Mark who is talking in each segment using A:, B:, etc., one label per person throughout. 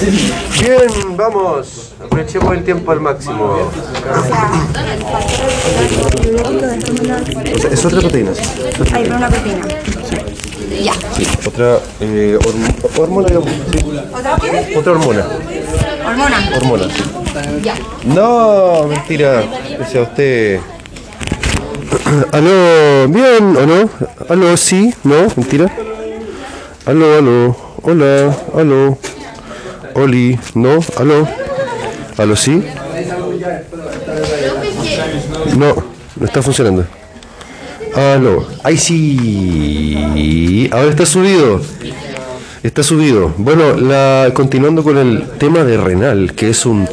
A: Bien, vamos. Aprovechemos el tiempo al máximo. Es otra proteína.
B: Hay una proteína. Ya.
A: Otra eh, horm- hormona, digamos. sí.
B: ¿Otra qué?
A: Otra hormona.
B: Hormona.
A: Hormona.
B: Ya.
A: No, mentira. Decía usted. Aló, bien o no? Aló, sí, no, mentira. Aló, aló, hola, aló. Oli, no, aló. Aló, sí. No, no está funcionando. Aló, ahí sí. Ahora está subido. Está subido. Bueno, la, continuando con el tema de renal, que es un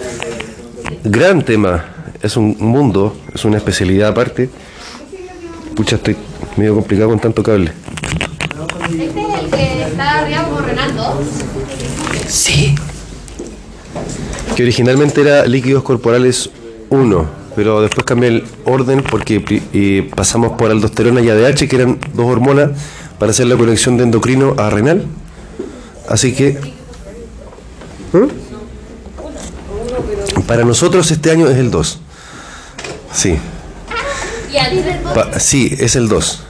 A: gran tema, es un mundo, es una especialidad aparte. Pucha, estoy medio complicado con tanto cable.
C: Este es el que está arriba como Renaldo.
A: Sí. Que originalmente era líquidos corporales 1, pero después cambié el orden porque eh, pasamos por aldosterona y ADH, que eran dos hormonas, para hacer la conexión de endocrino a renal. Así que... ¿Mm? Para nosotros este año es el 2. Sí. Pa- sí, es el 2.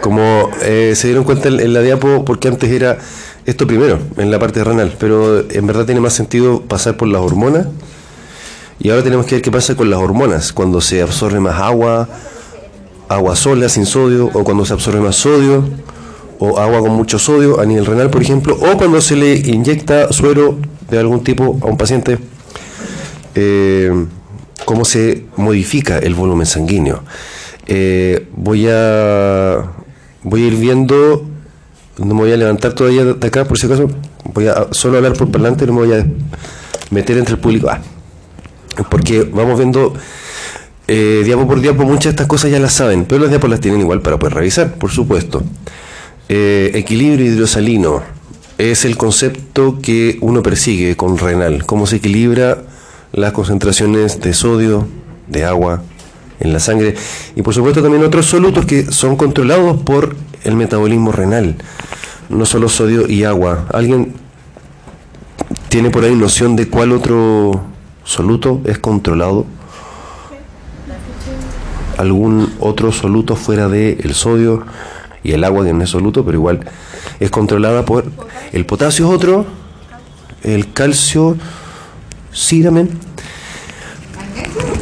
A: Como eh, se dieron cuenta en, en la diapo, porque antes era esto primero, en la parte renal, pero en verdad tiene más sentido pasar por las hormonas. Y ahora tenemos que ver qué pasa con las hormonas, cuando se absorbe más agua, agua sola sin sodio, o cuando se absorbe más sodio, o agua con mucho sodio a nivel renal, por ejemplo, o cuando se le inyecta suero de algún tipo a un paciente, eh, cómo se modifica el volumen sanguíneo. Eh, voy a voy a ir viendo, no me voy a levantar todavía de acá por si acaso, voy a solo hablar por parlante, no me voy a meter entre el público. Ah, porque vamos viendo eh, diapo por diapo, muchas de estas cosas ya las saben, pero las diapos las tienen igual para poder revisar, por supuesto. Eh, equilibrio hidrosalino es el concepto que uno persigue con renal, cómo se equilibra las concentraciones de sodio, de agua en la sangre y por supuesto también otros solutos que son controlados por el metabolismo renal, no solo sodio y agua. ¿Alguien tiene por ahí noción de cuál otro soluto es controlado? ¿Algún otro soluto fuera del el sodio y el agua que no es soluto, pero igual es controlada por el potasio es otro, el calcio sí también.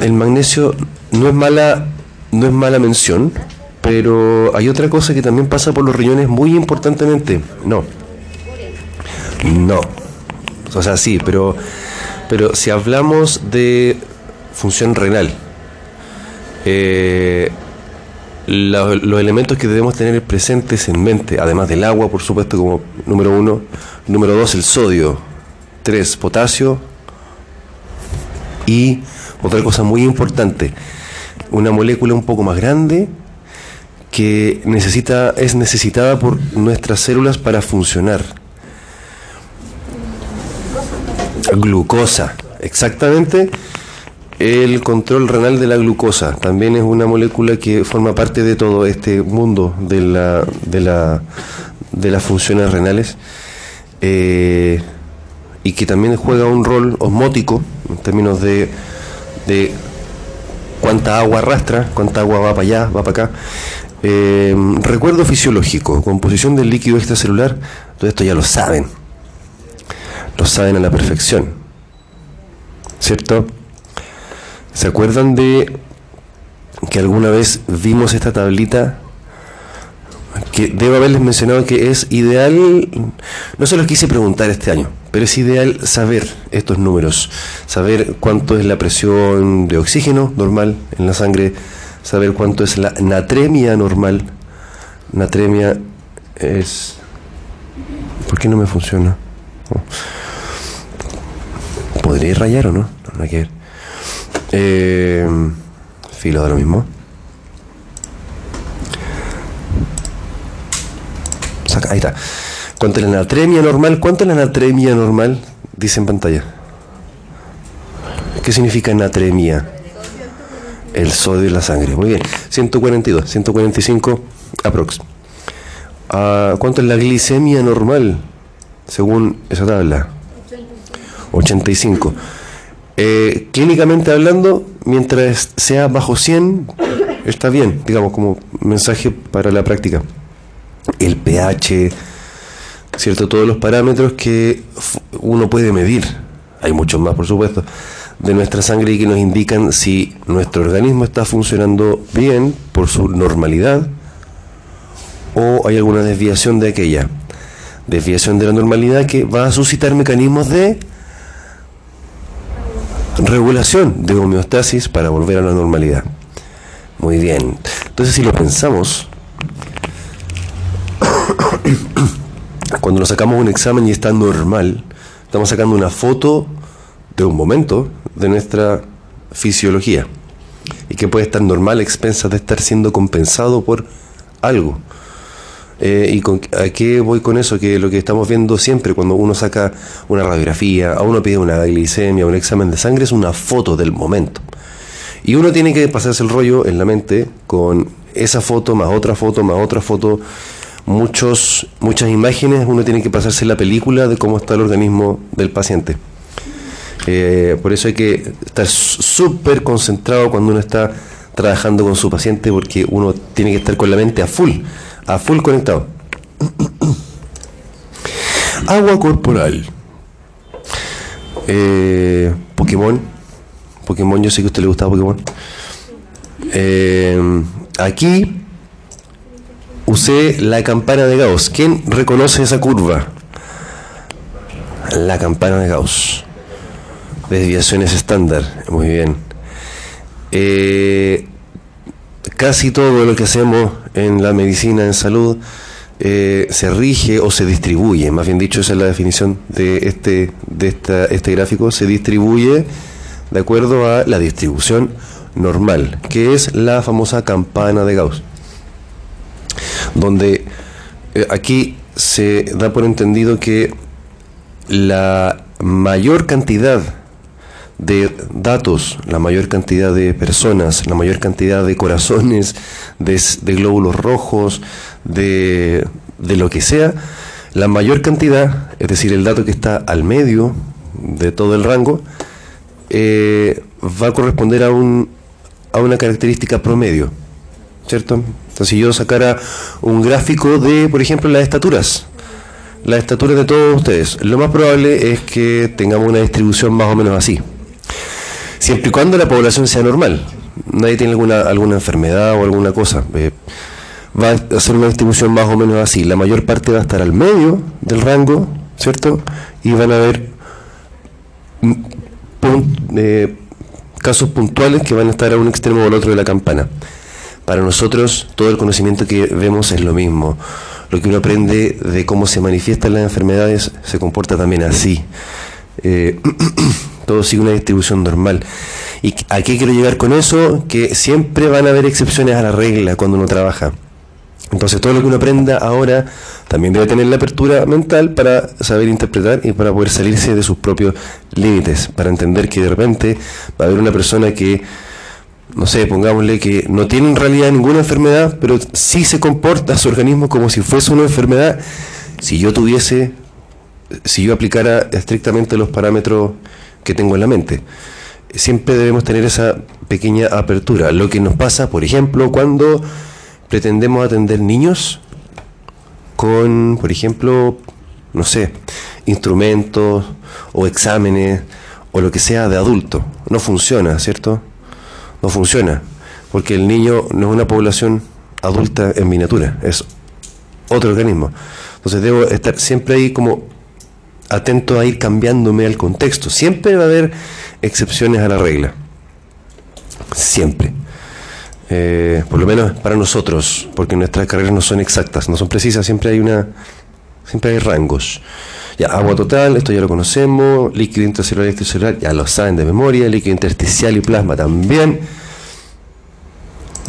A: El magnesio no es mala, no es mala mención, pero hay otra cosa que también pasa por los riñones muy importantemente. No. No. O sea, sí, pero, pero si hablamos de función renal, eh, los elementos que debemos tener presentes en mente, además del agua, por supuesto, como número uno, número dos, el sodio, tres, potasio, y otra cosa muy importante, una molécula un poco más grande que necesita, es necesitada por nuestras células para funcionar. Glucosa, exactamente. El control renal de la glucosa también es una molécula que forma parte de todo este mundo de la, de la, de las funciones renales eh, y que también juega un rol osmótico en términos de, de cuánta agua arrastra, cuánta agua va para allá, va para acá. Eh, recuerdo fisiológico, composición del líquido extracelular, todo esto ya lo saben, lo saben a la perfección, ¿cierto? ¿Se acuerdan de que alguna vez vimos esta tablita? Que debo haberles mencionado que es ideal, no se los quise preguntar este año, pero es ideal saber estos números, saber cuánto es la presión de oxígeno normal en la sangre, saber cuánto es la natremia normal. Natremia es... ¿Por qué no me funciona? Oh. ¿Podría rayar o no? No, hay que ver. Eh, filo de lo mismo. Ahí está. ¿Cuánto es la natremia normal? ¿Cuánto es la natremia normal? Dice en pantalla. ¿Qué significa natremia? El sodio en la sangre. Muy bien. 142, 145 aprox. Ah, ¿Cuánto es la glicemia normal? Según esa tabla. 85. Eh, clínicamente hablando, mientras sea bajo 100, está bien, digamos, como mensaje para la práctica. El pH, ¿cierto? Todos los parámetros que uno puede medir, hay muchos más, por supuesto, de nuestra sangre y que nos indican si nuestro organismo está funcionando bien por su normalidad o hay alguna desviación de aquella. Desviación de la normalidad que va a suscitar mecanismos de regulación de homeostasis para volver a la normalidad. Muy bien. Entonces, si lo pensamos, cuando nos sacamos un examen y está normal, estamos sacando una foto de un momento de nuestra fisiología y que puede estar normal a expensas de estar siendo compensado por algo. Eh, ¿Y con, a qué voy con eso? Que lo que estamos viendo siempre cuando uno saca una radiografía, a uno pide una glicemia, un examen de sangre, es una foto del momento. Y uno tiene que pasarse el rollo en la mente con esa foto, más otra foto, más otra foto, muchos, muchas imágenes, uno tiene que pasarse la película de cómo está el organismo del paciente. Eh, por eso hay que estar súper concentrado cuando uno está trabajando con su paciente porque uno tiene que estar con la mente a full a full conectado. Agua corporal. Eh, Pokémon. Pokémon, yo sé que a usted le gusta Pokémon. Eh, aquí usé la campana de Gauss. ¿Quién reconoce esa curva? La campana de Gauss. Desviaciones estándar. Muy bien. Eh, casi todo lo que hacemos en la medicina, en salud, eh, se rige o se distribuye, más bien dicho, esa es la definición de este, de esta, este gráfico, se distribuye de acuerdo a la distribución normal, que es la famosa campana de Gauss, donde eh, aquí se da por entendido que la mayor cantidad de datos, la mayor cantidad de personas, la mayor cantidad de corazones, de, glóbulos rojos, de, de, lo que sea, la mayor cantidad, es decir, el dato que está al medio de todo el rango, eh, va a corresponder a, un, a una característica promedio, ¿cierto? Entonces, si yo sacara un gráfico de, por ejemplo, las estaturas, las estaturas de todos ustedes, lo más probable es que tengamos una distribución más o menos así siempre y cuando la población sea normal. Nadie tiene alguna, alguna enfermedad o alguna cosa. Eh, va a ser una distribución más o menos así. La mayor parte va a estar al medio del rango, ¿cierto? Y van a haber mm, eh, casos puntuales que van a estar a un extremo o al otro de la campana. Para nosotros, todo el conocimiento que vemos es lo mismo. Lo que uno aprende de cómo se manifiestan las enfermedades se comporta también así. Eh, todo sigue una distribución normal. ¿Y a qué quiero llegar con eso? Que siempre van a haber excepciones a la regla cuando uno trabaja. Entonces todo lo que uno aprenda ahora también debe tener la apertura mental para saber interpretar y para poder salirse de sus propios límites, para entender que de repente va a haber una persona que, no sé, pongámosle que no tiene en realidad ninguna enfermedad, pero sí se comporta su organismo como si fuese una enfermedad. Si yo tuviese, si yo aplicara estrictamente los parámetros que tengo en la mente. Siempre debemos tener esa pequeña apertura. Lo que nos pasa, por ejemplo, cuando pretendemos atender niños con, por ejemplo, no sé, instrumentos o exámenes o lo que sea de adulto. No funciona, ¿cierto? No funciona, porque el niño no es una población adulta en miniatura, es otro organismo. Entonces debo estar siempre ahí como atento a ir cambiándome al contexto. Siempre va a haber excepciones a la regla. Siempre. Eh, por lo menos para nosotros, porque nuestras carreras no son exactas, no son precisas, siempre hay una, siempre hay rangos. Ya, agua total, esto ya lo conocemos, líquido intracelular y extracelular, ya lo saben de memoria, líquido intersticial y plasma también.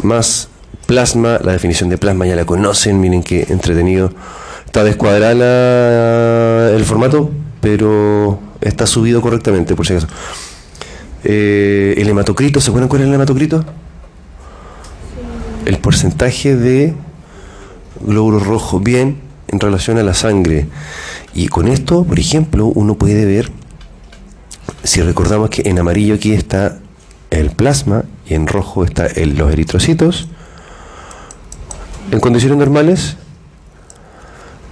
A: Más plasma, la definición de plasma ya la conocen, miren qué entretenido Está descuadrada el formato, pero está subido correctamente, por si acaso. Eh, el hematocrito, ¿se acuerdan cuál es el hematocrito? El porcentaje de glóbulos rojos, bien, en relación a la sangre. Y con esto, por ejemplo, uno puede ver si recordamos que en amarillo aquí está el plasma y en rojo está los eritrocitos, en condiciones normales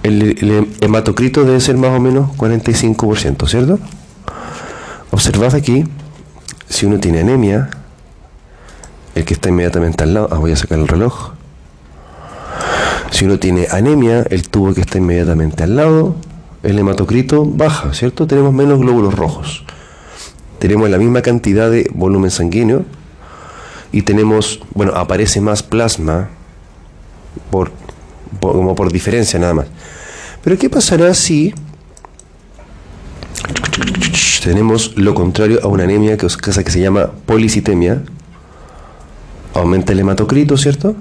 A: el, hematocrito debe ser más o menos 45%, ¿cierto? Observad aquí, si uno tiene anemia, el que está inmediatamente al lado, ah, voy a sacar el reloj. Si uno tiene anemia, el tubo que está inmediatamente al lado, el hematocrito baja, ¿cierto? Tenemos menos glóbulos rojos. Tenemos la misma cantidad de volumen sanguíneo y tenemos, bueno, aparece más plasma por- como por diferencia nada más. Pero ¿qué pasará si tenemos lo contrario a una anemia que que se llama policitemia? Aumenta el hematocrito, ¿cierto?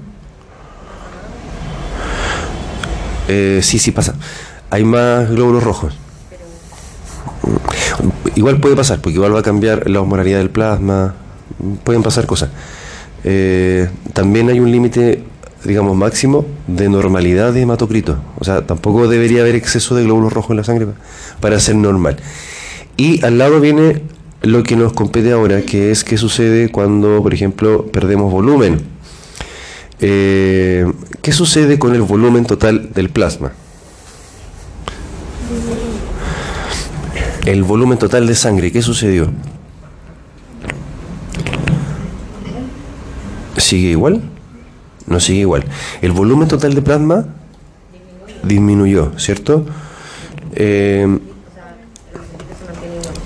A: Eh, sí, sí pasa. Hay más glóbulos rojos. Igual puede pasar, porque igual va a cambiar la osmolaridad del plasma. Pueden pasar cosas. Eh, también hay un límite, digamos, máximo de normalidad de hematocrito. O sea, tampoco debería haber exceso de glóbulos rojos en la sangre pa- para ser normal. Y al lado viene lo que nos compete ahora, que es qué sucede cuando, por ejemplo, perdemos volumen. Eh, ¿Qué sucede con el volumen total del plasma? El volumen total de sangre, ¿qué sucedió? ¿Sigue igual? No sigue igual. El volumen total de plasma disminuyó, ¿cierto? Eh,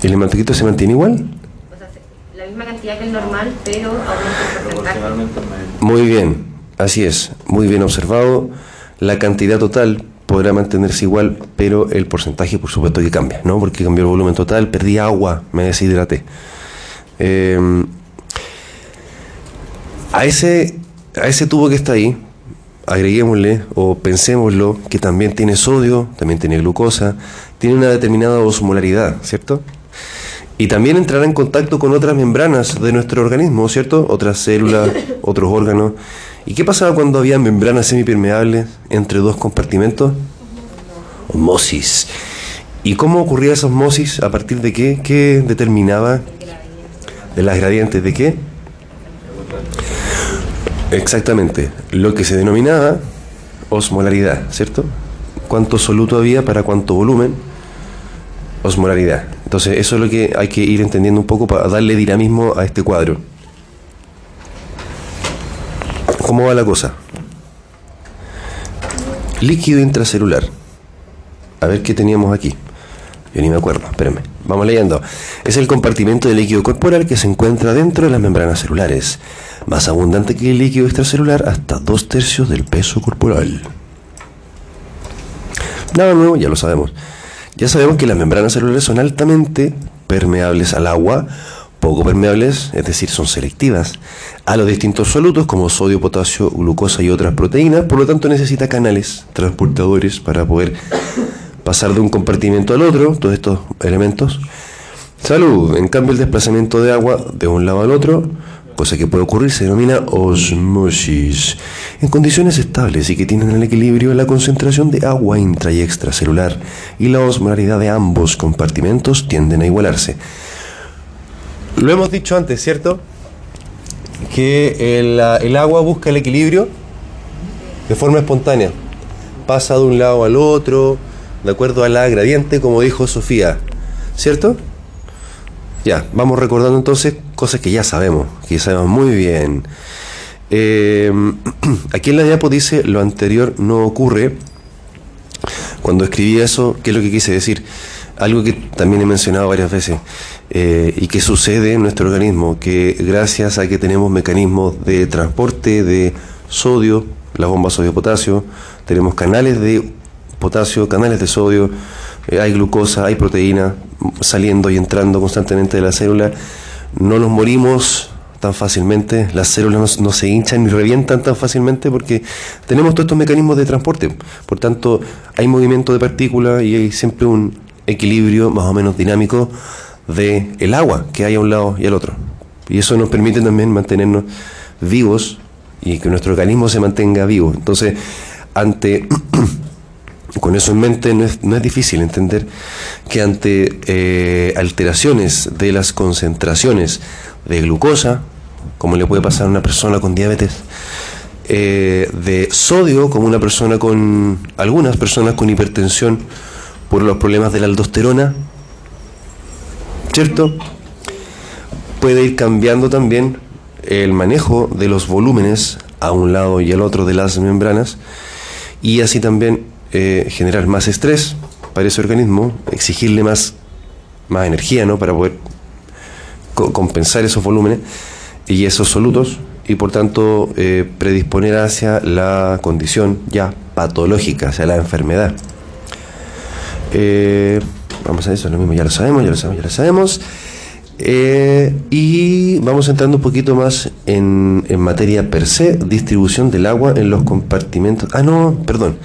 A: ¿El hematocrito se mantiene igual?
D: O sea, se- la misma cantidad que el normal, pero aumenta el porcentaje.
A: Muy bien, así es, muy bien observado. La cantidad total podrá mantenerse igual, pero el porcentaje por supuesto que cambia, ¿no? Porque cambió el volumen total, perdí agua, me deshidraté. Eh, a, ese, a ese tubo que está ahí, agreguémosle o pensémoslo que también tiene sodio, también tiene glucosa, tiene una determinada osmolaridad, ¿cierto? Y también entrará en contacto con otras membranas de nuestro organismo, ¿cierto? Otras células, otros órganos. ¿Y qué pasaba cuando había membranas semipermeables entre dos compartimentos? Osmosis. ¿Y cómo ocurría esa osmosis? ¿A partir de qué? ¿Qué determinaba? De las gradientes de qué? Exactamente. Lo que se denominaba osmolaridad, ¿cierto? ¿Cuánto soluto había para cuánto volumen? Osmolaridad. Entonces, eso es lo que hay que ir entendiendo un poco para darle dinamismo a este cuadro. ¿Cómo va la cosa? Líquido intracelular. A ver qué teníamos aquí. Yo ni me acuerdo, espérenme. Vamos leyendo. Es el compartimento de líquido corporal que se encuentra dentro de las membranas celulares. Más abundante que el líquido extracelular, hasta dos tercios del peso corporal. Nada nuevo, ya lo sabemos. Ya sabemos que las membranas celulares son altamente permeables al agua, poco permeables, es decir, son selectivas, a los distintos solutos como sodio, potasio, glucosa y otras proteínas, por lo tanto necesita canales transportadores para poder pasar de un compartimento al otro, todos estos elementos. Salud, en cambio el desplazamiento de agua de un lado al otro, cosa que puede ocurrir, se denomina osmosis. En condiciones estables y que tienen el equilibrio, la concentración de agua intra y extracelular y la osmolaridad de ambos compartimentos tienden a igualarse. Lo hemos dicho antes, ¿cierto? Que el, el agua busca el equilibrio de forma espontánea. Pasa de un lado al otro, de acuerdo a la gradiente, como dijo Sofía. ¿Cierto? Ya, vamos recordando entonces cosas que ya sabemos, que sabemos muy bien. Eh, aquí en la diapo dice lo anterior no ocurre. Cuando escribí eso, ¿qué es lo que quise decir? Algo que también he mencionado varias veces eh, y que sucede en nuestro organismo, que gracias a que tenemos mecanismos de transporte de sodio, las bombas sodio-potasio, tenemos canales de potasio, canales de sodio, eh, hay glucosa, hay proteína saliendo y entrando constantemente de la célula, no nos morimos tan fácilmente, las células no, no se hinchan ni revientan tan fácilmente porque tenemos todos estos mecanismos de transporte. Por tanto, hay movimiento de partículas y hay siempre un equilibrio más o menos dinámico de el agua que hay a un lado y al otro. Y eso nos permite también mantenernos vivos y que nuestro organismo se mantenga vivo. Entonces, ante con eso en mente no es, difícil entender que ante eh, alteraciones de las concentraciones de glucosa, como le puede pasar a una persona con diabetes, eh, de sodio, como una persona con, algunas personas con hipertensión por los problemas de la aldosterona, ¿cierto? Puede ir cambiando también el manejo de los volúmenes a un lado y al otro de las membranas y así también eh, generar más estrés para ese organismo, exigirle más, más energía ¿no? para poder co- compensar esos volúmenes y esos solutos y por tanto eh, predisponer hacia la condición ya patológica, hacia la enfermedad. Eh, vamos a eso, lo mismo, ya lo sabemos, ya lo sabemos, ya lo sabemos. Eh, y vamos entrando un poquito más en, en materia per se, distribución del agua en los compartimentos. Ah, no, perdón.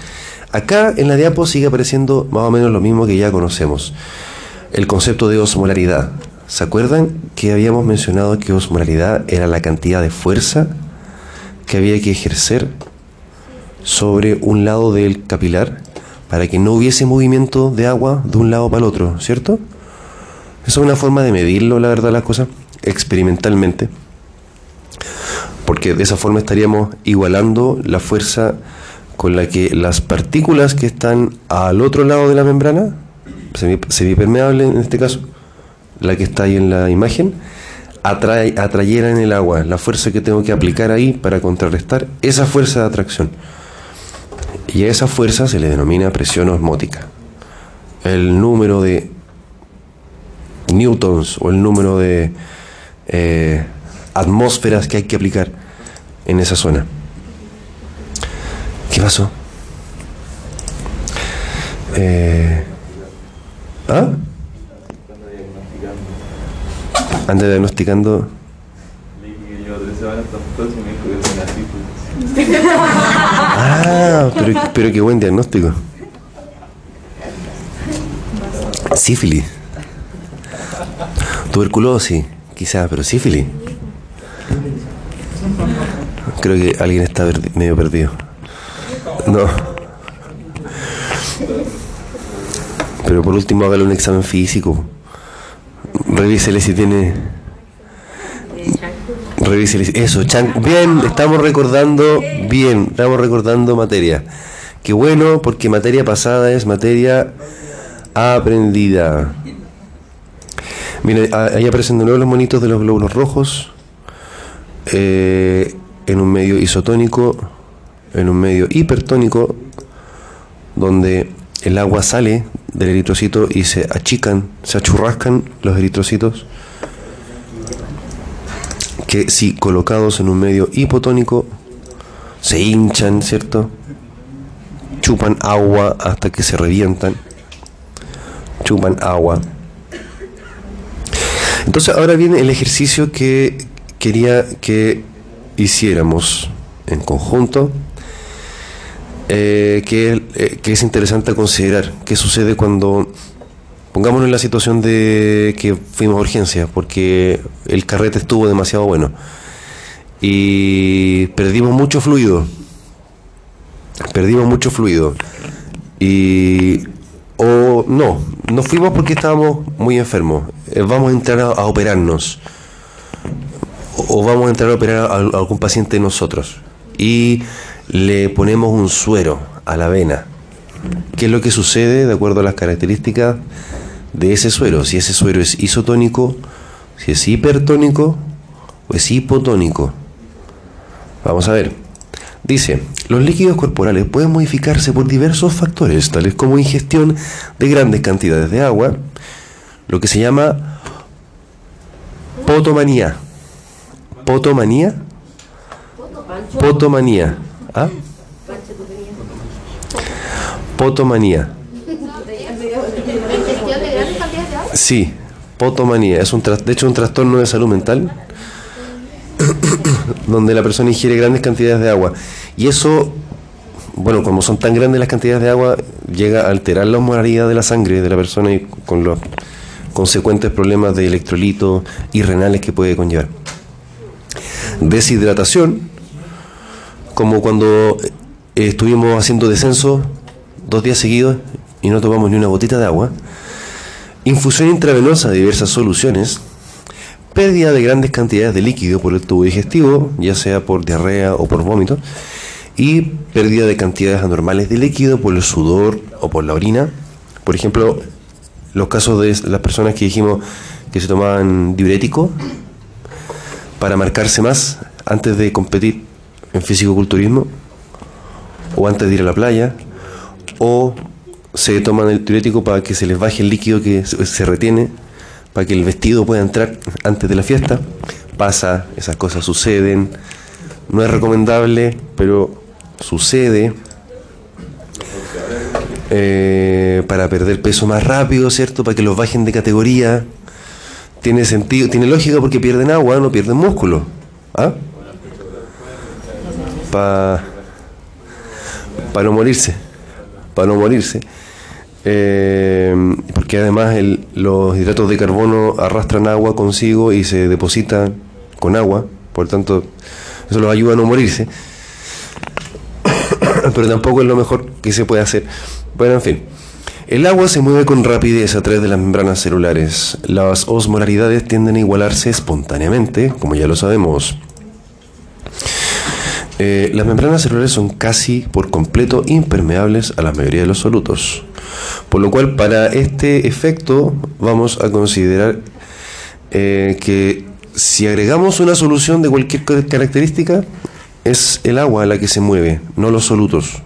A: Acá en la diapo sigue apareciendo más o menos lo mismo que ya conocemos. El concepto de osmolaridad. ¿Se acuerdan que habíamos mencionado que osmolaridad era la cantidad de fuerza que había que ejercer sobre un lado del capilar para que no hubiese movimiento de agua de un lado para el otro, ¿cierto? Esa es una forma de medirlo, la verdad, las cosas, experimentalmente. Porque de esa forma estaríamos igualando la fuerza con la que las partículas que están al otro lado de la membrana, semi- semipermeable en este caso, la que está ahí en la imagen, atrae, atrayeran el agua, la fuerza que tengo que aplicar ahí para contrarrestar esa fuerza de atracción. Y a esa fuerza se le denomina presión osmótica. El número de newtons o el número de eh, atmósferas que hay que aplicar en esa zona. ¿Qué pasó? Eh, ¿Ah? Anda diagnosticando. Ah, pero, pero qué buen diagnóstico. Sífilis. Tuberculosis, quizás, pero sífilis. Creo que alguien está medio perdido. No. Pero por último hágale un examen físico. Revísele si tiene. Revísele Eso, Chan. Bien, estamos recordando. Bien, estamos recordando materia. Qué bueno, porque materia pasada es materia aprendida. Mira, a- ahí aparecen de nuevo los monitos de los glóbulos rojos. eh, en un medio isotónico, en un medio hipertónico, donde el agua sale del eritrocito y se achican, se achurrascan los eritrocitos, que si colocados en un medio hipotónico, se hinchan, ¿cierto? Chupan agua hasta que se revientan. Chupan agua. Entonces ahora viene el ejercicio que quería que hiciéramos en conjunto, eh, que, eh, que es interesante considerar. ¿Qué sucede cuando, pongámonos en la situación de que fuimos a urgencia, porque el carrete estuvo demasiado bueno y perdimos mucho fluido, perdimos mucho fluido y o no, no fuimos porque estábamos muy enfermos, eh, vamos a entrar a, a operarnos o vamos a entrar a operar a, a algún paciente de nosotros y le ponemos un suero a la vena. ¿Qué es lo que sucede de acuerdo a las características de ese suero? Si ese suero es isotónico, si es hipertónico o es hipotónico. Vamos a ver. Dice, los líquidos corporales pueden modificarse por diversos factores, tales como ingestión de grandes cantidades de agua, lo que se llama potomanía. ¿Potomanía? Potomanía. ¿Ah? Potomanía. Sí, potomanía. Es un de hecho un trastorno de salud mental donde la persona ingiere grandes cantidades de agua. Y eso, bueno, como son tan grandes las cantidades de agua, llega a alterar la osmolaridad de la sangre de la persona y con los consecuentes problemas de electrolitos y renales que puede conllevar. Deshidratación, como cuando eh, estuvimos haciendo descenso dos días seguidos y no tomamos ni una gotita de agua, infusión intravenosa de diversas soluciones, pérdida de grandes cantidades de líquido por el tubo digestivo, ya sea por diarrea o por vómito, y pérdida de cantidades anormales de líquido por el sudor o por la orina. Por ejemplo, los casos de las personas que dijimos que se tomaban diurético para marcarse más antes de competir en físico-culturismo o antes de ir a la playa o se toman el diurético para que se les baje el líquido que se retiene para que el vestido pueda entrar antes de la fiesta. Pasa, esas cosas suceden. No es recomendable, pero sucede. Eh, para perder peso más rápido, ¿cierto? Para que los bajen de categoría. Tiene sentido, tiene lógica porque pierden agua, no pierden músculo. ¿Ah? Para no morirse. Para no morirse. Eh, porque además los hidratos de carbono arrastran agua consigo y se depositan con agua, por tanto eso los ayuda a no morirse. Pero tampoco es lo mejor que se puede hacer. Bueno, en fin. El agua se mueve con rapidez a través de las membranas celulares. Las osmolaridades tienden a igualarse espontáneamente, como ya lo sabemos. Eh, las membranas celulares son casi por completo impermeables a la mayoría de los solutos. Por lo cual, para este efecto, vamos a considerar eh, que si agregamos una solución de cualquier característica, es el agua la que se mueve, no los solutos.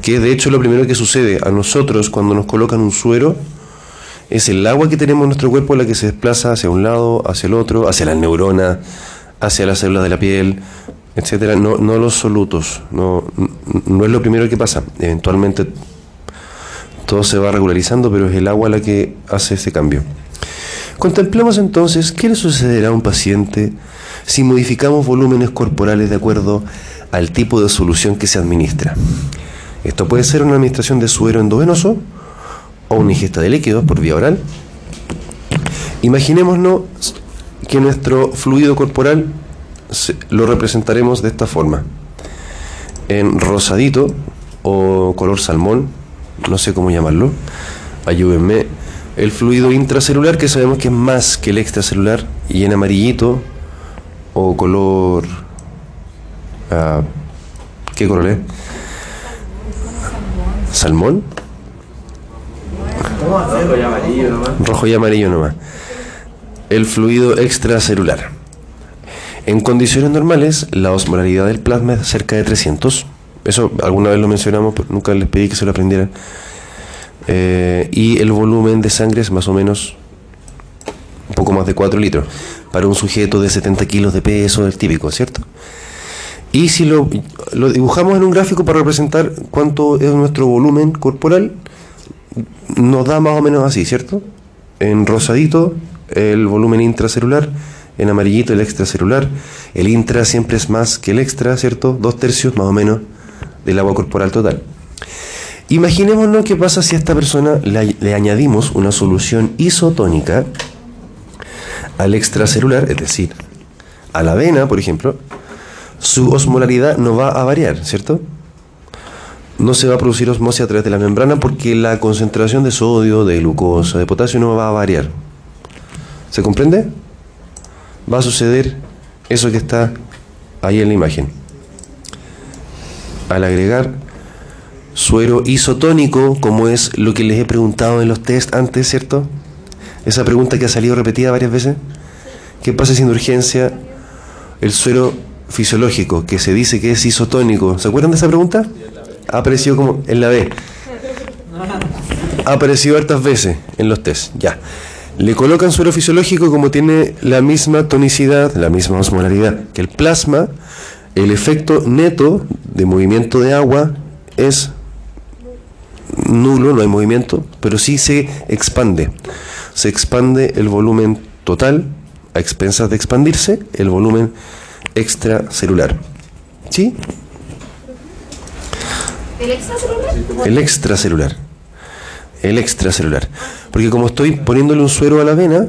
A: Que de hecho lo primero que sucede a nosotros cuando nos colocan un suero es el agua que tenemos en nuestro cuerpo la que se desplaza hacia un lado, hacia el otro, hacia las neuronas, hacia las células de la piel, etcétera, no, no los solutos, no, no es lo primero que pasa. Eventualmente todo se va regularizando, pero es el agua la que hace ese cambio. Contemplemos entonces qué le sucederá a un paciente si modificamos volúmenes corporales de acuerdo al tipo de solución que se administra. Esto puede ser una administración de suero endovenoso o una ingesta de líquidos por vía oral. Imaginémonos que nuestro fluido corporal lo representaremos de esta forma. En rosadito o color salmón, no sé cómo llamarlo, ayúdenme, el fluido intracelular que sabemos que es más que el extracelular y en amarillito o color... Uh, ¿Qué color es? ¿Salmón? Rojo y amarillo nomás. Rojo y amarillo nomás. El fluido extracelular. En condiciones normales, la osmolaridad del plasma es cerca de 300 eso alguna vez lo mencionamos, pero nunca les pedí que se lo aprendieran. Eh, y el volumen de sangre es más o menos un poco más de 4 litros para un sujeto de 70 kilos de peso, el típico, ¿cierto? Y si lo, lo dibujamos en un gráfico para representar cuánto es nuestro volumen corporal, nos da más o menos así, ¿cierto? En rosadito el volumen intracelular, en amarillito el extracelular. El intra siempre es más que el extra, ¿cierto? Dos tercios más o menos del agua corporal total. Imaginémonos qué pasa si a esta persona le, añadimos una solución isotónica al extracelular, es decir, a la vena, por ejemplo, su osmolaridad no va a variar, ¿cierto? No se va a producir osmosis a través de la membrana porque la concentración de sodio, de glucosa, de potasio no va a variar. ¿Se comprende? Va a suceder eso que está ahí en la imagen al agregar suero isotónico, como es lo que les he preguntado en los test antes, ¿cierto? Esa pregunta que ha salido repetida varias veces. ¿Qué pasa sin urgencia el suero fisiológico, que se dice que es isotónico? ¿Se acuerdan de esa pregunta? Ha aparecido como en la B. Ha aparecido hartas veces en los test, ya. Le colocan suero fisiológico como tiene la misma tonicidad, la misma osmolaridad que el plasma, el efecto neto de movimiento de agua es nulo, no hay movimiento, pero sí se expande. Se expande el volumen total a expensas de expandirse el volumen extracelular. ¿Sí? ¿El extracelular? El extracelular. El extracelular. Porque como estoy poniéndole un suero a la vena,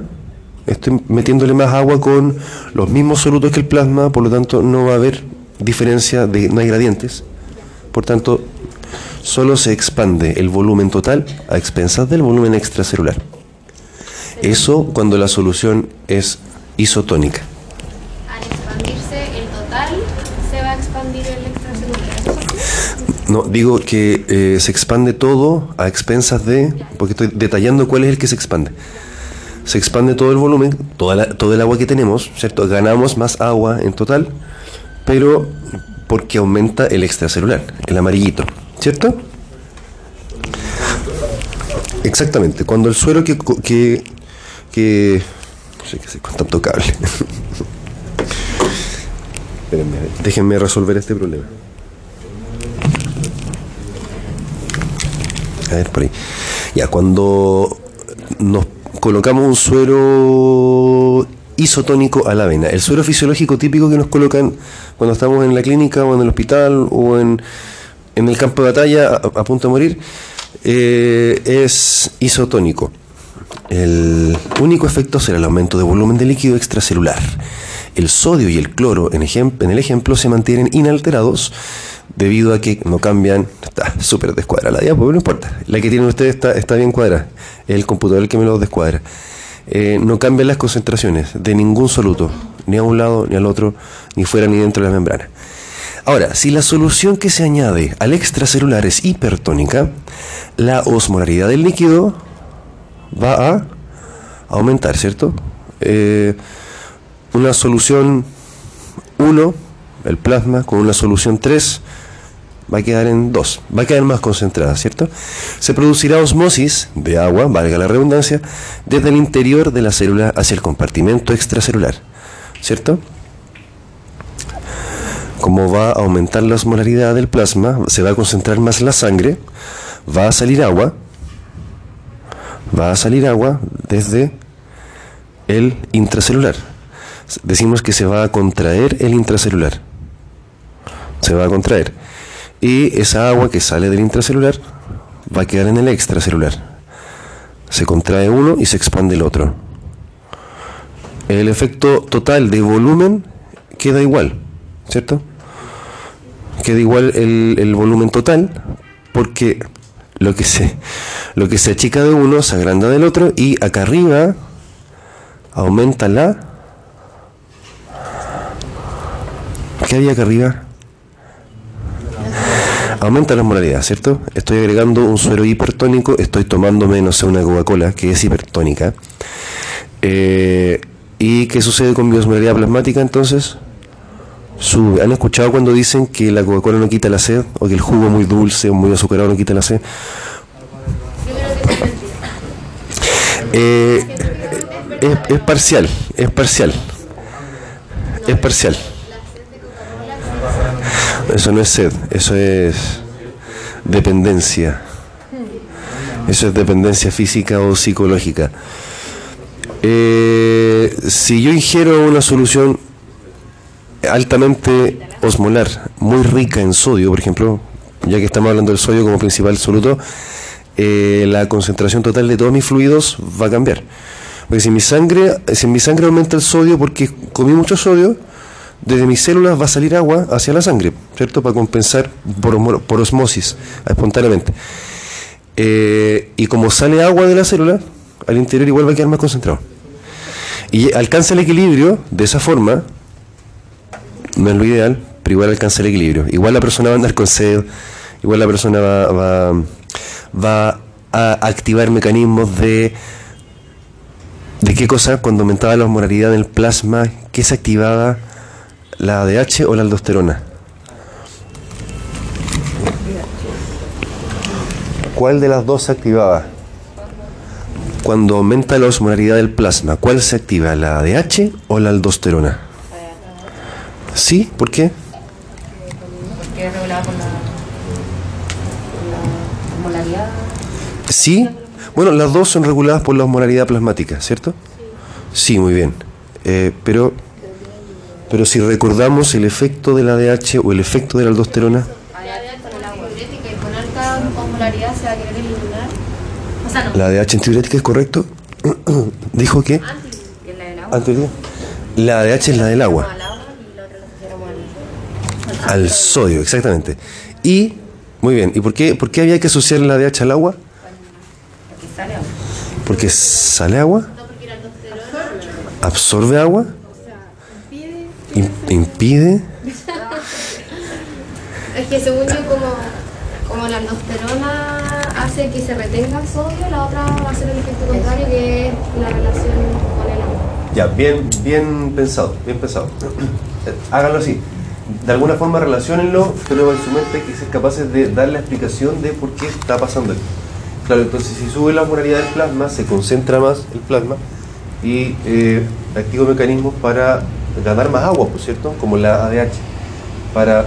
A: estoy metiéndole más agua con los mismos solutos que el plasma, por lo tanto no va a haber diferencia de, no hay gradientes, por tanto solo se expande el volumen total a expensas del volumen extracelular. Eso cuando la solución es isotónica.
C: Al expandirse el total, se va a expandir el extracelular.
A: No, digo que eh, se expande todo a expensas de, porque estoy detallando cuál es el que se expande. Se expande todo el volumen, toda la- todo el agua que tenemos, ¿cierto? Ganamos más agua en total, pero porque aumenta el extracelular, el amarillito, ¿cierto? Exactamente, cuando el suero que, que, que no sé qué hacer con tanto cable. Espérenme, déjenme resolver este problema. Ya, cuando nos colocamos un suero isotónico a la avena, el suero fisiológico típico que nos colocan cuando estamos en la clínica o en el hospital o en, en el campo de batalla a, punto de morir, eh, es isotónico. El único efecto será el aumento de volumen de líquido extracelular. El sodio y el cloro, en, en el ejemplo, se mantienen inalterados debido a que no cambian. Está súper descuadrada la diapo, pero no importa. La que tienen ustedes está, está bien cuadrada. Es el computador el que me lo descuadra. Eh, no cambian las concentraciones de ningún soluto, ni a un lado, ni al otro, ni fuera ni dentro de la membrana. Ahora, si la solución que se añade al extracelular es hipertónica, la osmolaridad del líquido va a aumentar, ¿cierto? Eh, una solución 1, el plasma, con una solución 3, va a quedar en 2, va a quedar más concentrada, ¿cierto? Se producirá osmosis de agua, valga la redundancia, desde el interior de la célula hacia el compartimento extracelular, ¿cierto? Como va a aumentar la osmolaridad del plasma, se va a concentrar más la sangre, va a salir agua, va a salir agua desde el intracelular. Decimos que se va a contraer el intracelular. Se va a contraer. Y esa agua que sale del intracelular va a quedar en el extracelular. Se contrae uno y se expande el otro. El efecto total de volumen queda igual, ¿cierto? Queda igual el, volumen total porque lo que se lo que se achica de uno se agranda del otro y acá arriba aumenta la ¿qué había acá arriba? Aumenta la osmolaridad, ¿cierto? estoy agregando un suero hipertónico estoy tomándome, no sé, una Coca-Cola que es hipertónica Eh, ¿y qué sucede con mi osmolaridad plasmática entonces? Sube. ¿Han escuchado cuando dicen que la Coca-Cola no quita la sed? ¿O que el jugo muy dulce o muy azucarado no quita la sed? Eh, es parcial, es parcial. Es parcial. Eso no es sed, eso es dependencia. Eso es dependencia física o psicológica. Eh, si yo ingiero una solución altamente osmolar, muy rica en sodio, por ejemplo, ya que estamos hablando del sodio como principal soluto, eh, la concentración total de todos mis fluidos va a cambiar. Porque si mi sangre, si en mi sangre aumenta el sodio porque comí mucho sodio, desde mis células va a salir agua hacia la sangre, ¿cierto? Para compensar por, por osmosis, espontáneamente. Eh, y como sale agua de la célula, al interior igual va a quedar más concentrado. Y alcanza el equilibrio de esa forma, no es lo ideal, pero igual alcanza el equilibrio. Igual la persona va a andar con sed, igual la persona va, va, va a activar mecanismos de... ¿De qué cosa? Cuando aumentaba la osmolaridad del plasma, ¿qué se activaba? ¿La ADH o la aldosterona? ¿Cuál de las dos se activaba? Cuando aumenta la osmolaridad del plasma, ¿cuál se activa? ¿La ADH o la aldosterona? ¿Sí? ¿Por qué?
D: Porque es regulada por la, por la osmolaridad.
A: Sí. Bueno, las dos son reguladas por la osmolaridad plasmática, ¿cierto? Sí, muy bien. Eh, pero, pero si recordamos el efecto de la ADH o el efecto de la aldosterona, la ADH antidiurética es correcto. Dijo que
C: la
A: ADH es la del agua.
C: Al
A: sodio, exactamente. Y Muy bien. ¿Y por qué, por qué había que asociar la DH al agua?
D: Porque sale agua.
A: Porque sale agua, absorbe agua, impide.
C: Es que según yo, como, como la aldosterona hace que se retenga el sodio, la otra va a hacer el efecto contrario, que es la relación con el agua.
A: Ya, bien, bien pensado, bien pensado. Eh, Háganlo así. De alguna forma relacionenlo, pero en su mente que sean capaces de dar la explicación de por qué está pasando esto. Claro, entonces si sube la osmolaridad del plasma, se concentra más el plasma y eh, activa mecanismos para ganar más agua, por cierto, como la ADH, para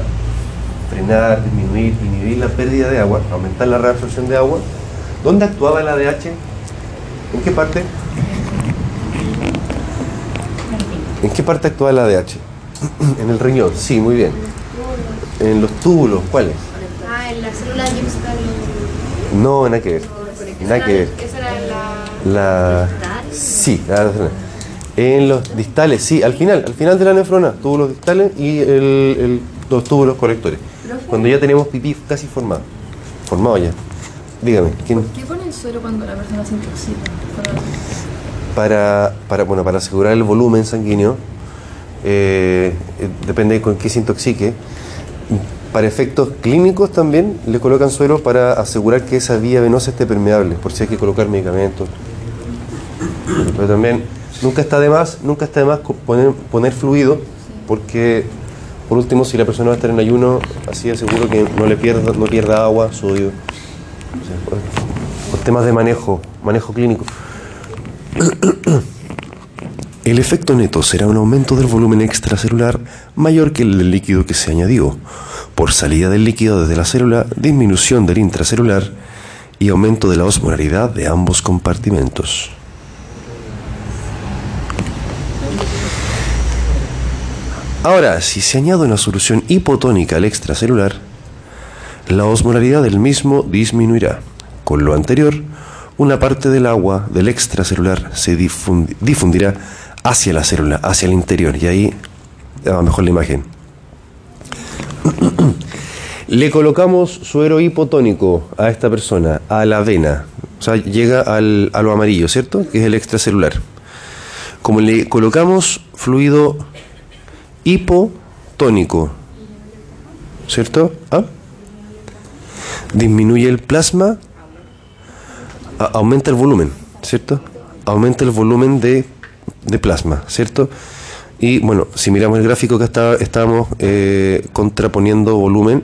A: frenar, disminuir, inhibir la pérdida de agua, aumentar la reabsorción de agua. ¿Dónde actuaba el ADH? ¿En qué parte? ¿En qué parte actúa el ADH? En el riñón, sí, muy bien. En los túbulos, ¿cuáles?
C: Ah, en la célula.
A: No, nada que ver. Nada que ver.
C: Esa era la.
A: La... Sí, la- en los distales, sí, al final, al final de la nefrona, túbulos distales y el, el- los túbulos colectores. Cuando ya tenemos pipí casi formado. Formado ya. Dígame, ¿quién?
E: ¿Qué ponen suero cuando la persona se intoxica?
A: Para, para, bueno, para asegurar el volumen sanguíneo, eh, eh, depende con qué se intoxique. Para efectos clínicos también le colocan suero para asegurar que esa vía venosa esté permeable, por si hay que colocar medicamentos. Pero también nunca está de más, nunca está de más poner, poner fluido, porque por último si la persona va a estar en ayuno, así es seguro que no le pierda, no pierda agua, sodio. Por, por temas de manejo, manejo clínico. El efecto neto será un aumento del volumen extracelular mayor que el del líquido que se añadió, por salida del líquido desde la célula, disminución del intracelular y aumento de la osmolaridad de ambos compartimentos. Ahora, si se añade una solución hipotónica al extracelular, la osmolaridad del mismo disminuirá. Con lo anterior, una parte del agua del extracelular se difundi- difundirá hacia la célula, hacia el interior, y ahí va mejor la imagen. Le colocamos suero hipotónico a esta persona, a la vena, o sea, llega al, a lo amarillo, ¿cierto? Que es el extracelular. Como le colocamos fluido hipotónico, ¿cierto? ¿Ah? disminuye el plasma, aumenta el volumen, ¿cierto? Aumenta el volumen de, de plasma, ¿cierto? Y bueno, si miramos el gráfico que está, estábamos eh, contraponiendo volumen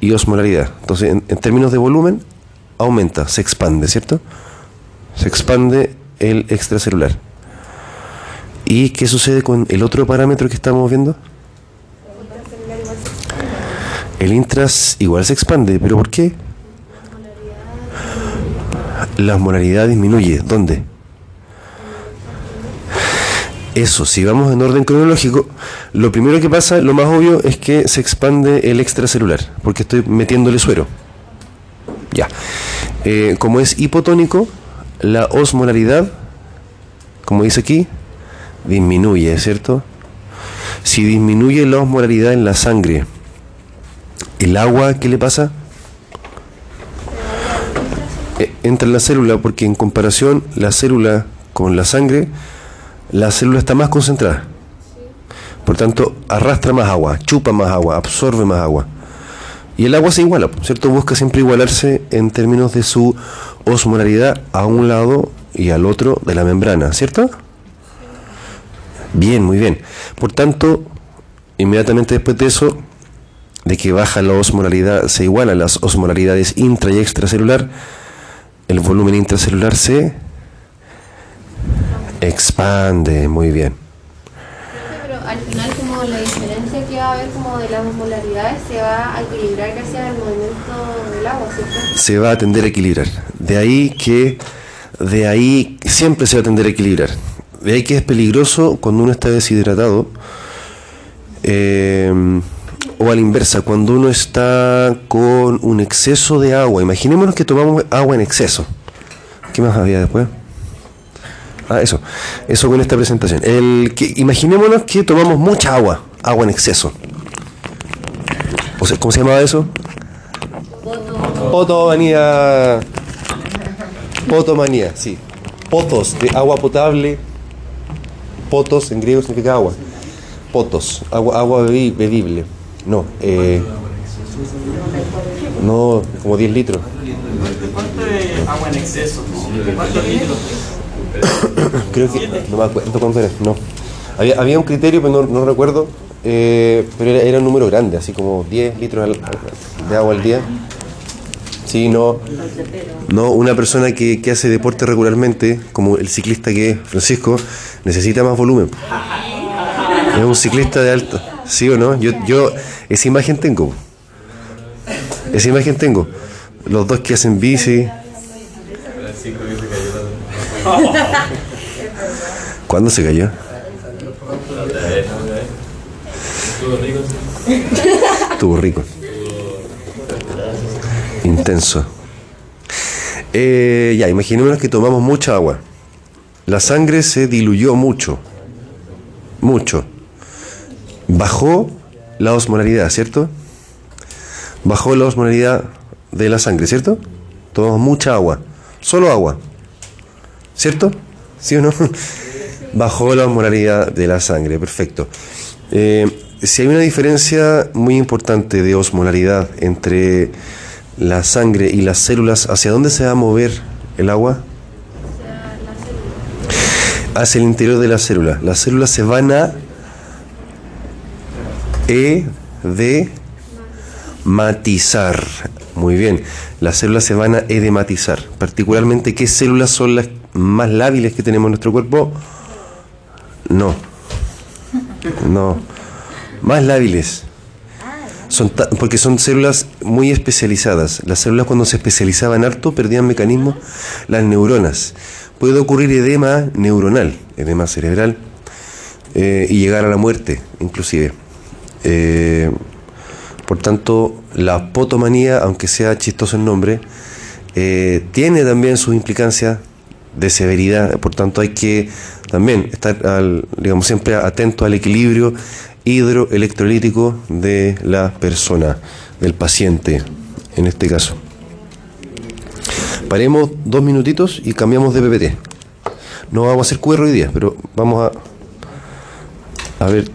A: y osmolaridad. Entonces, en, en términos de volumen, aumenta, se expande, ¿cierto? Se expande el extracelular. ¿Y qué sucede con el otro parámetro que estamos viendo? El intras igual se expande, pero ¿por qué? La osmolaridad disminuye. ¿Dónde? Eso, si vamos en orden cronológico, lo primero que pasa, lo más obvio, es que se expande el extracelular, porque estoy metiéndole suero. Ya. Eh, como es hipotónico, la osmolaridad, como dice aquí, disminuye, ¿cierto? Si disminuye la osmolaridad en la sangre, ¿el agua qué le pasa? Eh, entra en la célula porque en comparación la célula con la sangre, la célula está más concentrada. Por tanto, arrastra más agua, chupa más agua, absorbe más agua. Y el agua se iguala, ¿cierto? Busca siempre igualarse en términos de su osmolaridad a un lado y al otro de la membrana, ¿cierto? Bien, muy bien. Por tanto, inmediatamente después de eso, de que baja la osmolaridad, se igualan las osmolaridades intra y extracelular, el volumen intracelular se expande, muy bien.
C: Pero al final como la diferencia que va a haber como de las osmolaridades se va a equilibrar gracias al movimiento del agua, ¿cierto?
A: Se va a tender a equilibrar. De ahí que, de ahí siempre se va a tender a equilibrar. De ahí que es peligroso cuando uno está deshidratado. eh, o a la inversa, cuando uno está con un exceso de agua. Imaginémonos que tomamos agua en exceso. ¿Qué más había después? Ah, eso. Eso con esta presentación. El que, imaginémonos que tomamos mucha agua, agua en exceso. O ¿Cómo se llamaba eso? Potomanía. Potomanía, sí. Potos de agua potable. Potos en griego significa agua. Potos, agua, agua bebi- bebible. No, eh, no, como 10 litros.
F: ¿Cuánto es agua en exceso? ¿Cuántos litros?
A: Creo que, no me acuerdo cuánto era, no. Había, había un criterio, pero no, no recuerdo, eh, pero era, era un número grande, así como 10 litros de agua al día. Sí, no, no una persona que, que hace deporte regularmente, como el ciclista que es Francisco, necesita más volumen. Es un ciclista de alto, ¿sí o no? Yo, yo esa imagen tengo. Esa imagen tengo. Los dos que hacen bici. ¿Cuándo se cayó? Estuvo rico. Intenso. Eh, ya, imaginémonos que tomamos mucha agua. La sangre se diluyó mucho. Mucho. Bajó la osmolaridad, ¿cierto? Bajó la osmolaridad de la sangre, ¿cierto? Tomamos mucha agua. Solo agua. ¿Cierto? ¿Sí o no? Bajó la osmolaridad de la sangre, perfecto. Eh, si hay una diferencia muy importante de osmolaridad entre la sangre y las células, ¿hacia dónde se va a mover el agua? Hacia el interior de la célula. Las células se van a edematizar. Muy bien. Las células se van a edematizar. Particularmente, ¿qué células son las más lábiles que tenemos en nuestro cuerpo? No. No. Más lábiles. Son porque son células muy especializadas. Las células cuando se especializaban harto perdían mecanismos, las neuronas. Puede ocurrir edema neuronal, edema cerebral, eh, y llegar a la muerte, inclusive. Eh, por tanto, la potomanía, aunque sea chistoso el nombre, eh, tiene también sus implicancias de severidad. Por tanto, hay que también estar, al, digamos, siempre atento al equilibrio hidroelectrolítico de la persona, del paciente, en este caso. Paremos dos minutitos y cambiamos de PPT. No vamos a hacer QR hoy día, pero vamos a, a ver.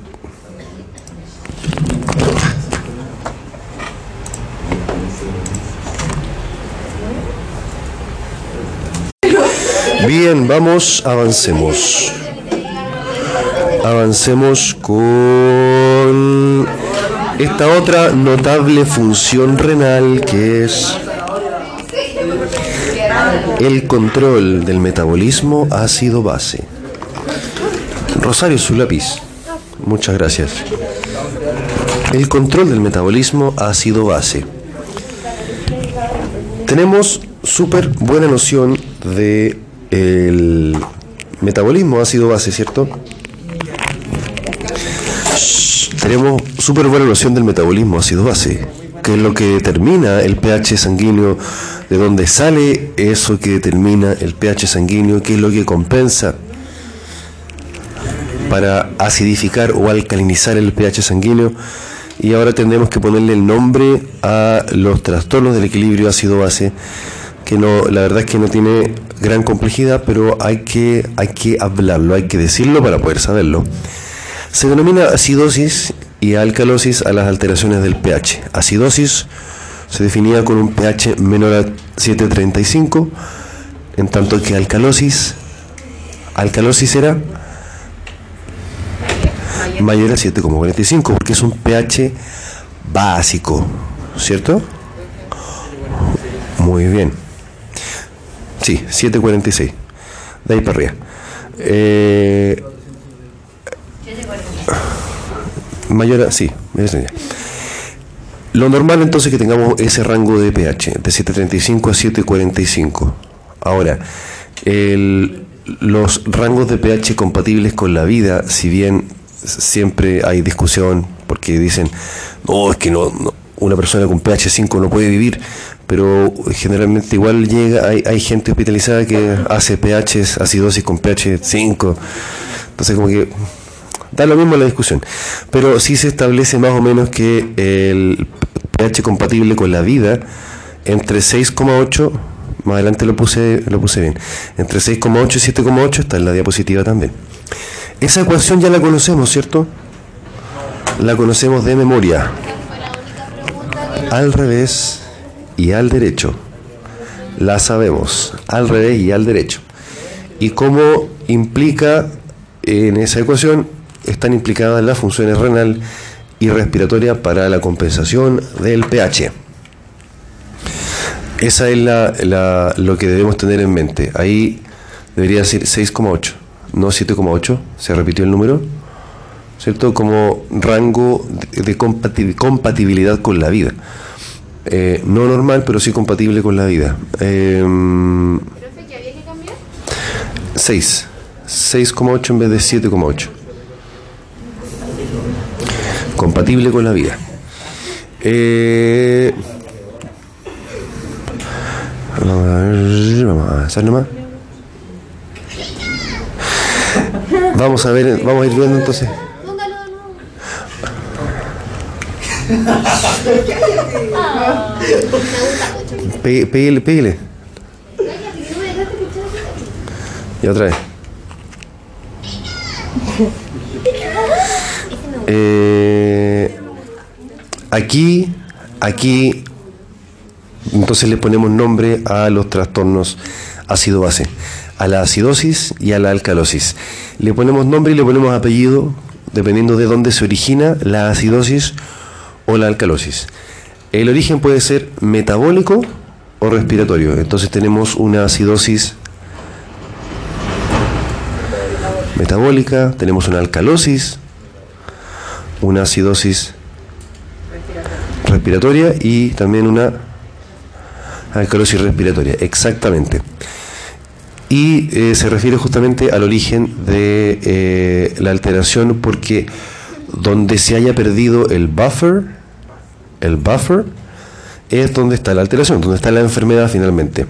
A: Bien, vamos, avancemos. Avancemos con esta otra notable función renal que es el control del metabolismo ácido base. Rosario, su lápiz. Muchas gracias. El control del metabolismo ácido base. Tenemos súper buena noción de el metabolismo ácido base, ¿cierto? Tenemos súper buena noción del metabolismo ácido base, que es lo que determina el pH sanguíneo, de dónde sale eso que determina el pH sanguíneo, que es lo que compensa para acidificar o alcalinizar el pH sanguíneo. Y ahora tendremos que ponerle el nombre a los trastornos del equilibrio ácido-base, que no, la verdad es que no tiene gran complejidad, pero hay que, hay que hablarlo, hay que decirlo para poder saberlo. Se denomina acidosis y alcalosis a las alteraciones del pH. Acidosis se definía con un pH menor a 7.35, en tanto que alcalosis, alcalosis era mayor a 7,45 porque es un pH básico, ¿cierto? Muy bien. Sí, 7,46. De ahí para arriba. Eh, mayor sí, ese ya. Lo normal entonces es que tengamos ese rango de pH, de 7,35 a 7,45. Ahora, el- los rangos de pH compatibles con la vida, si bien siempre hay discusión, porque dicen, no, es que no, no, una persona con pH 5 no puede vivir, pero generalmente igual llega, hay, hay gente hospitalizada que hace pH, acidosis con pH 5, entonces como que da lo mismo la discusión, pero sí se establece más o menos que el pH compatible con la vida Entre 6,8, más adelante lo puse, lo puse bien, entre 6,8 y 7,8 está en la diapositiva también. Esa ecuación ya la conocemos, ¿cierto? La conocemos de memoria. Al revés y al derecho. La sabemos, al revés y al derecho. Y cómo implica en esa ecuación están implicadas las funciones renal y respiratoria para la compensación del pH. Esa es la, la- lo que debemos tener en mente. Ahí debería ser 6,8, no 7,8. Se repitió el número, ¿cierto? Como rango de, de compati- compatibilidad con la vida. Eh, no normal, pero sí compatible con la vida.
C: Profe, ¿que había que cambiar?
A: 6. 6,8 en vez de 7,8. Compatible con la vida. Eh, vamos a ver, nomás. Vamos a ver, vamos a ir viendo entonces. Pégale, pégale. Y otra vez. Eh, aquí, aquí, entonces le ponemos nombre a los trastornos ácido-base, a la acidosis y a la alcalosis. Le ponemos nombre y le ponemos apellido dependiendo de dónde se origina la acidosis o la alcalosis. El origen puede ser metabólico o respiratorio. Entonces tenemos una acidosis metabólica, tenemos una alcalosis, una acidosis respiratoria y también una alcalosis respiratoria, exactamente. Y eh, se refiere justamente al origen de eh, la alteración porque donde se haya perdido el buffer, el buffer es donde está la alteración, donde está la enfermedad finalmente.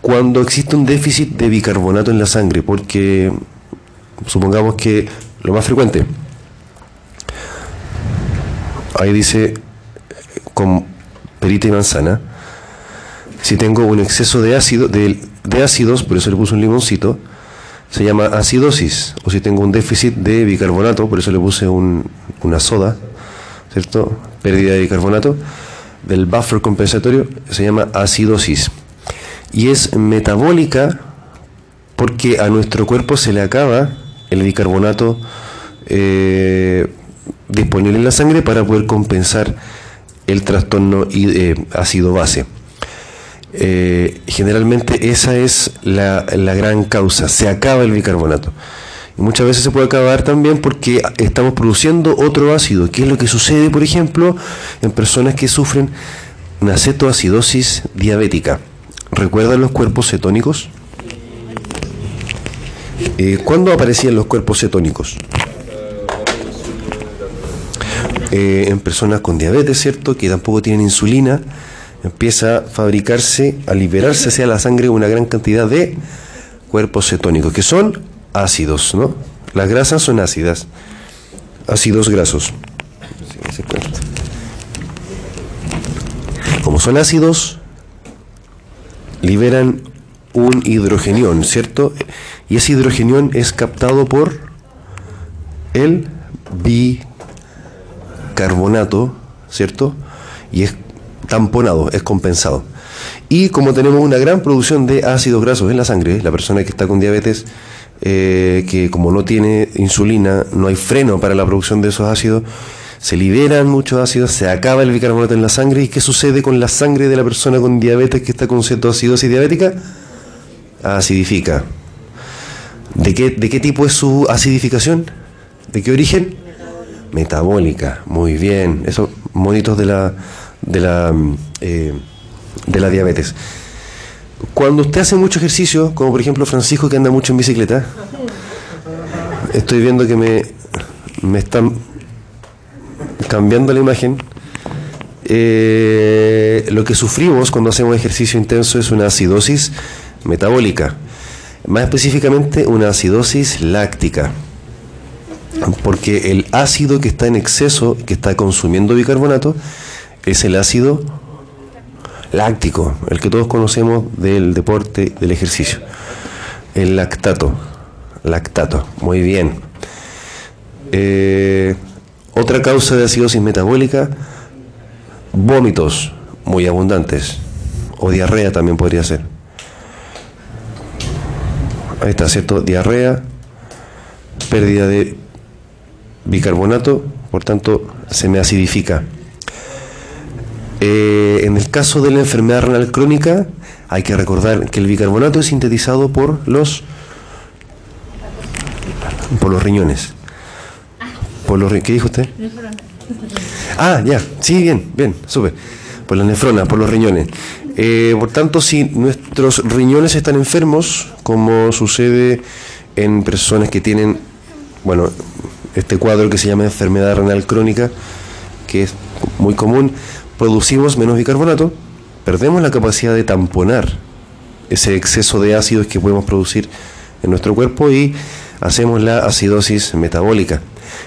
A: Cuando existe un déficit de bicarbonato en la sangre, porque supongamos que lo más frecuente, ahí dice con perita y manzana, si tengo un exceso de ácido, de, ácidos, por eso le puse un limoncito, se llama acidosis. O si tengo un déficit de bicarbonato, por eso le puse un- una soda, ¿cierto? Pérdida de bicarbonato, del buffer compensatorio, se llama acidosis. Y es metabólica porque a nuestro cuerpo se le acaba el bicarbonato eh, disponible en la sangre para poder compensar el trastorno eh, ácido-base. Eh, generalmente esa es la, la gran causa, se acaba el bicarbonato. Y muchas veces se puede acabar también porque estamos produciendo otro ácido, que es lo que sucede, por ejemplo, en personas que sufren una cetoacidosis diabética. ¿Recuerdan los cuerpos cetónicos? Eh, ¿Cuándo aparecían los cuerpos cetónicos? Eh, en personas con diabetes, ¿cierto? Que tampoco tienen insulina, empieza a fabricarse, a liberarse hacia la sangre una gran cantidad de cuerpos cetónicos, que son ácidos, ¿no? Las grasas son ácidas, ácidos grasos. Como son ácidos, liberan un hidrogenión, ¿cierto? Y ese hidrogenión es captado por el bicarbonato, ¿cierto? Y es tamponado, es compensado. Y como tenemos una gran producción de ácidos grasos en la sangre, la persona que está con diabetes, eh, que como no tiene insulina, no hay freno para la producción de esos ácidos, se liberan muchos ácidos, se acaba el bicarbonato en la sangre. ¿Y qué sucede con la sangre de la persona con diabetes que está con cetoacidosis diabética? Acidifica. ¿De qué, ¿De qué tipo es su acidificación? ¿De qué origen? Metabólica. Muy bien. Esos monitos de la, de la, mm, eh, de la diabetes. Cuando usted hace mucho ejercicio, como por ejemplo Francisco que anda mucho en bicicleta, estoy viendo que me, me están cambiando la imagen. Eh, lo que sufrimos cuando hacemos ejercicio intenso es una acidosis metabólica, más específicamente una acidosis láctica, porque el ácido que está en exceso, que está consumiendo bicarbonato, es el ácido láctico, el que todos conocemos del deporte, del ejercicio. El lactato. Lactato, muy bien. Eh, otra causa de acidosis metabólica, vómitos muy abundantes. O diarrea también podría ser. Ahí está, ¿cierto? Diarrea, pérdida de bicarbonato, por tanto se me acidifica. Eh, en el caso de la enfermedad renal crónica, hay que recordar que el bicarbonato es sintetizado por los por los riñones. Por los, ¿Qué dijo usted? Ah, ya, sí, bien, bien, sube. Por la nefrona, por los riñones. Eh, por tanto, si nuestros riñones están enfermos, como sucede en personas que tienen, bueno, este cuadro que se llama enfermedad renal crónica, que es muy común, producimos menos bicarbonato, perdemos la capacidad de tamponar ese exceso de ácidos que podemos producir en nuestro cuerpo y hacemos la acidosis metabólica.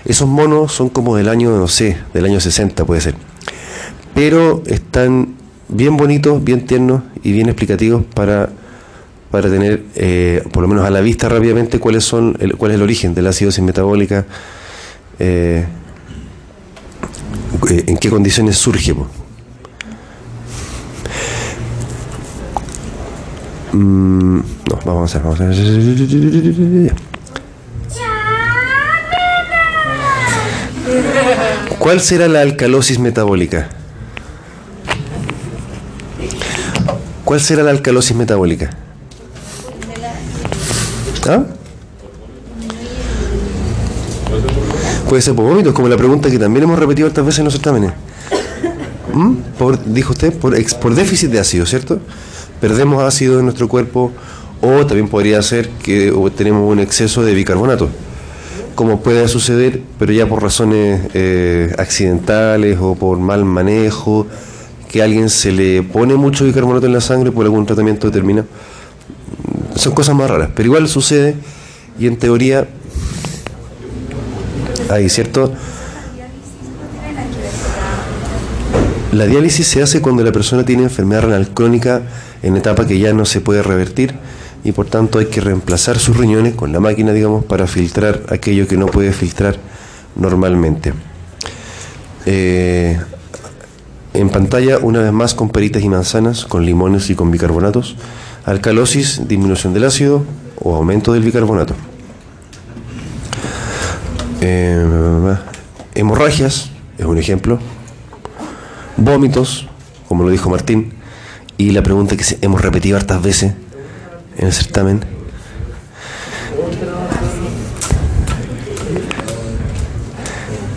A: Esos monos son como del año, no sé, del año 60 puede ser. Pero están bien bonitos, bien tiernos y bien explicativos para, para tener, eh, por lo menos a la vista rápidamente, cuáles son el, cuál es el origen de la acidosis metabólica, eh, eh, en qué condiciones surge. Mm, no, vamos a hacer, vamos a hacer. ¿Cuál será la alcalosis metabólica? ¿Cuál será la alcalosis metabólica? ¿Ah? Puede ser por vómitos, como la pregunta que también hemos repetido otras veces en los certámenes. ¿Mm? Dijo usted, por, déficit de ácido, ¿cierto? Perdemos ácido en nuestro cuerpo o también podría ser que tenemos un exceso de bicarbonato, como puede suceder, pero ya por razones eh, accidentales o por mal manejo, que a alguien se le pone mucho bicarbonato en la sangre por algún tratamiento determinado. Son cosas más raras, pero igual sucede y en teoría hay cierto La diálisis se hace cuando la persona tiene enfermedad renal crónica en etapa que ya no se puede revertir y por tanto hay que reemplazar sus riñones con la máquina, digamos, para filtrar aquello que no puede filtrar normalmente. Eh, en pantalla, una vez más, con peritas y manzanas, con limones y con bicarbonatos. Alcalosis, disminución del ácido o aumento del bicarbonato. Eh, hemorragias, es un ejemplo vómitos, como lo dijo Martín, y la pregunta que hemos repetido hartas veces en el certamen.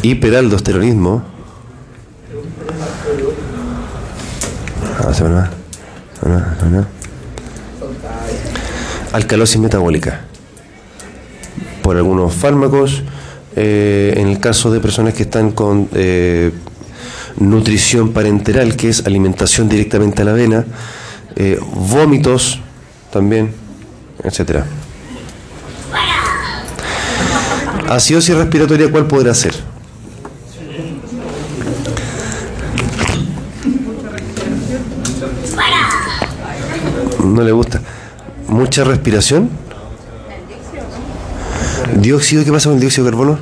A: Hiperaldosteronismo. Ah, se me va, se me va, se me va. Alcalosis metabólica. Por algunos fármacos. eh, en el caso de personas que están con eh, nutrición parenteral, que es alimentación directamente a la vena, eh, vómitos también, etcétera. Acidosis respiratoria, ¿cuál podrá ser? No le gusta. ¿Mucha respiración? ¿Dióxido? ¿Qué pasa con el dióxido de carbono?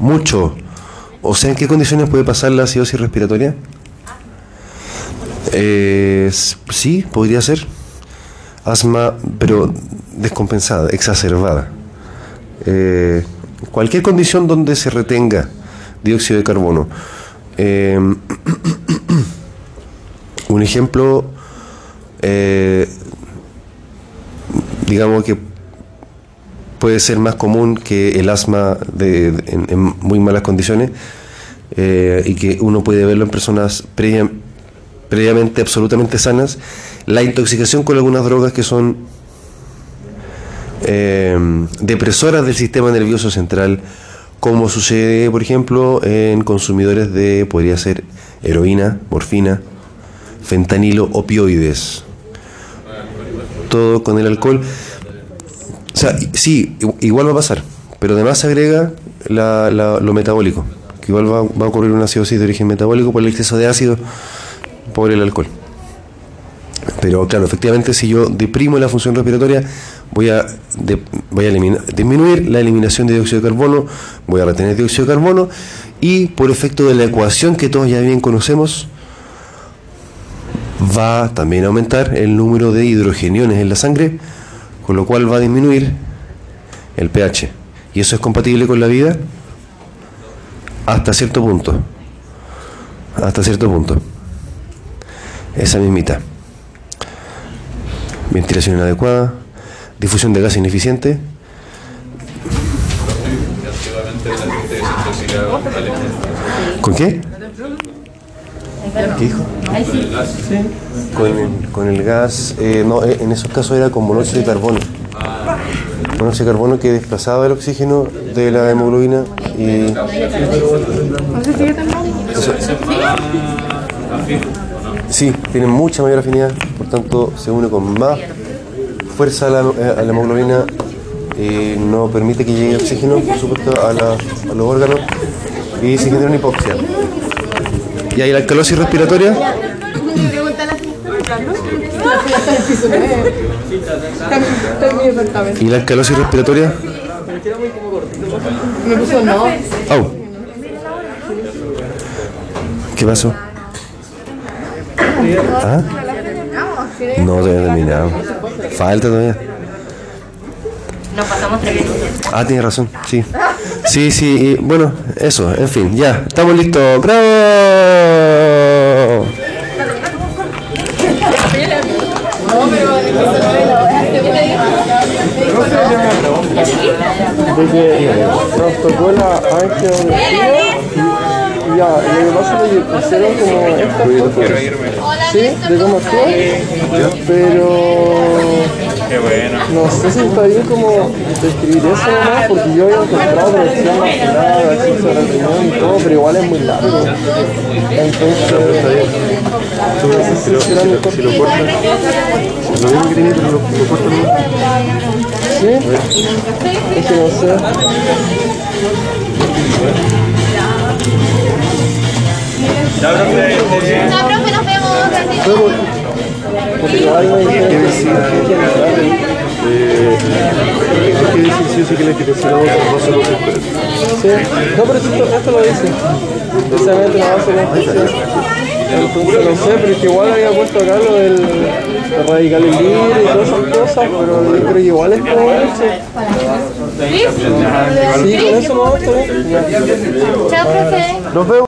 A: Mucho. O sea, ¿en qué condiciones puede pasar la acidosis respiratoria? Sí, podría ser. Asma, pero descompensada, exacerbada. Eh, cualquier condición donde se retenga dióxido de carbono. Eh, un ejemplo, eh, digamos que puede ser más común que el asma de, en, muy malas condiciones eh, y que uno puede verlo en personas previa- previamente absolutamente sanas, la intoxicación con algunas drogas que son eh, depresoras del sistema nervioso central, como sucede, por ejemplo, en consumidores de, podría ser heroína, morfina, fentanilo, opioides. Todo con el alcohol. O sea, sí, igual va a pasar, pero además se agrega la- la- lo metabólico, que igual va, a ocurrir una acidosis de origen metabólico por el exceso de ácido por el alcohol. Pero claro, efectivamente si yo deprimo la función respiratoria, voy a, voy a eliminar- disminuir la eliminación de dióxido de carbono, voy a retener dióxido de carbono y por efecto de la ecuación que todos ya bien conocemos, va también a aumentar el número de hidrogeniones en la sangre, con lo cual va a disminuir el pH. ¿Y eso es compatible con la vida? Hasta cierto punto. Hasta cierto punto. Esa mismita. Ventilación inadecuada, difusión de gas ineficiente. ¿Con qué? ¿Qué dijo? Con el, con el gas, eh, no, eh, en esos casos era con monóxido de carbono. Monóxido de carbono que desplazaba el oxígeno de la hemoglobina y... Eso- Sí, tiene mucha mayor afinidad, por tanto se une con más fuerza a la, eh, a la hemoglobina y no permite que llegue oxígeno, por supuesto, a, la- a los órganos y se genera una hipoxia. Y hay la alcalosis respiratoria. ¿Y la alcalosis respiratoria?
E: Me puso no.
A: Au. ¿Qué pasó? ¿Ah? No, todavía terminado. Falta todavía.
D: Nos pasamos tres minutos.
A: Ah, tiene razón, sí. Sí, sí, y bueno, eso, en fin, ya, estamos listos. ¡Bravo!
G: nos tocó la angiografía y ya, lo que pasa es que hicieron como estas cosas. Sí, de cómo actúa, pero
F: Qué bueno.
G: no sé si está bien como describir eso nomás, porque yo había encontrado producción maquinada, acceso a la reunión y todo, pero igual es muy largo. Entonces, no sé si será mejor.
A: Si lo cortan, lo bien que tiene, pero lo, lo cortan mucho.
G: ¿Sí? Es que no sé.
F: Ya, profe, esté bien.
C: No, profe, nos vemos.
A: Sí que la no se lo
G: Sí, no, pero esto, esto lo dice. Precisamente no va a ser la. Entonces no sé, pero es que igual había puesto acá lo del de radical libre y todas esas cosas, pero yo creo que igual es como leche. Sí, con eso no está bien.
C: Chao, profe.
A: Nos vemos.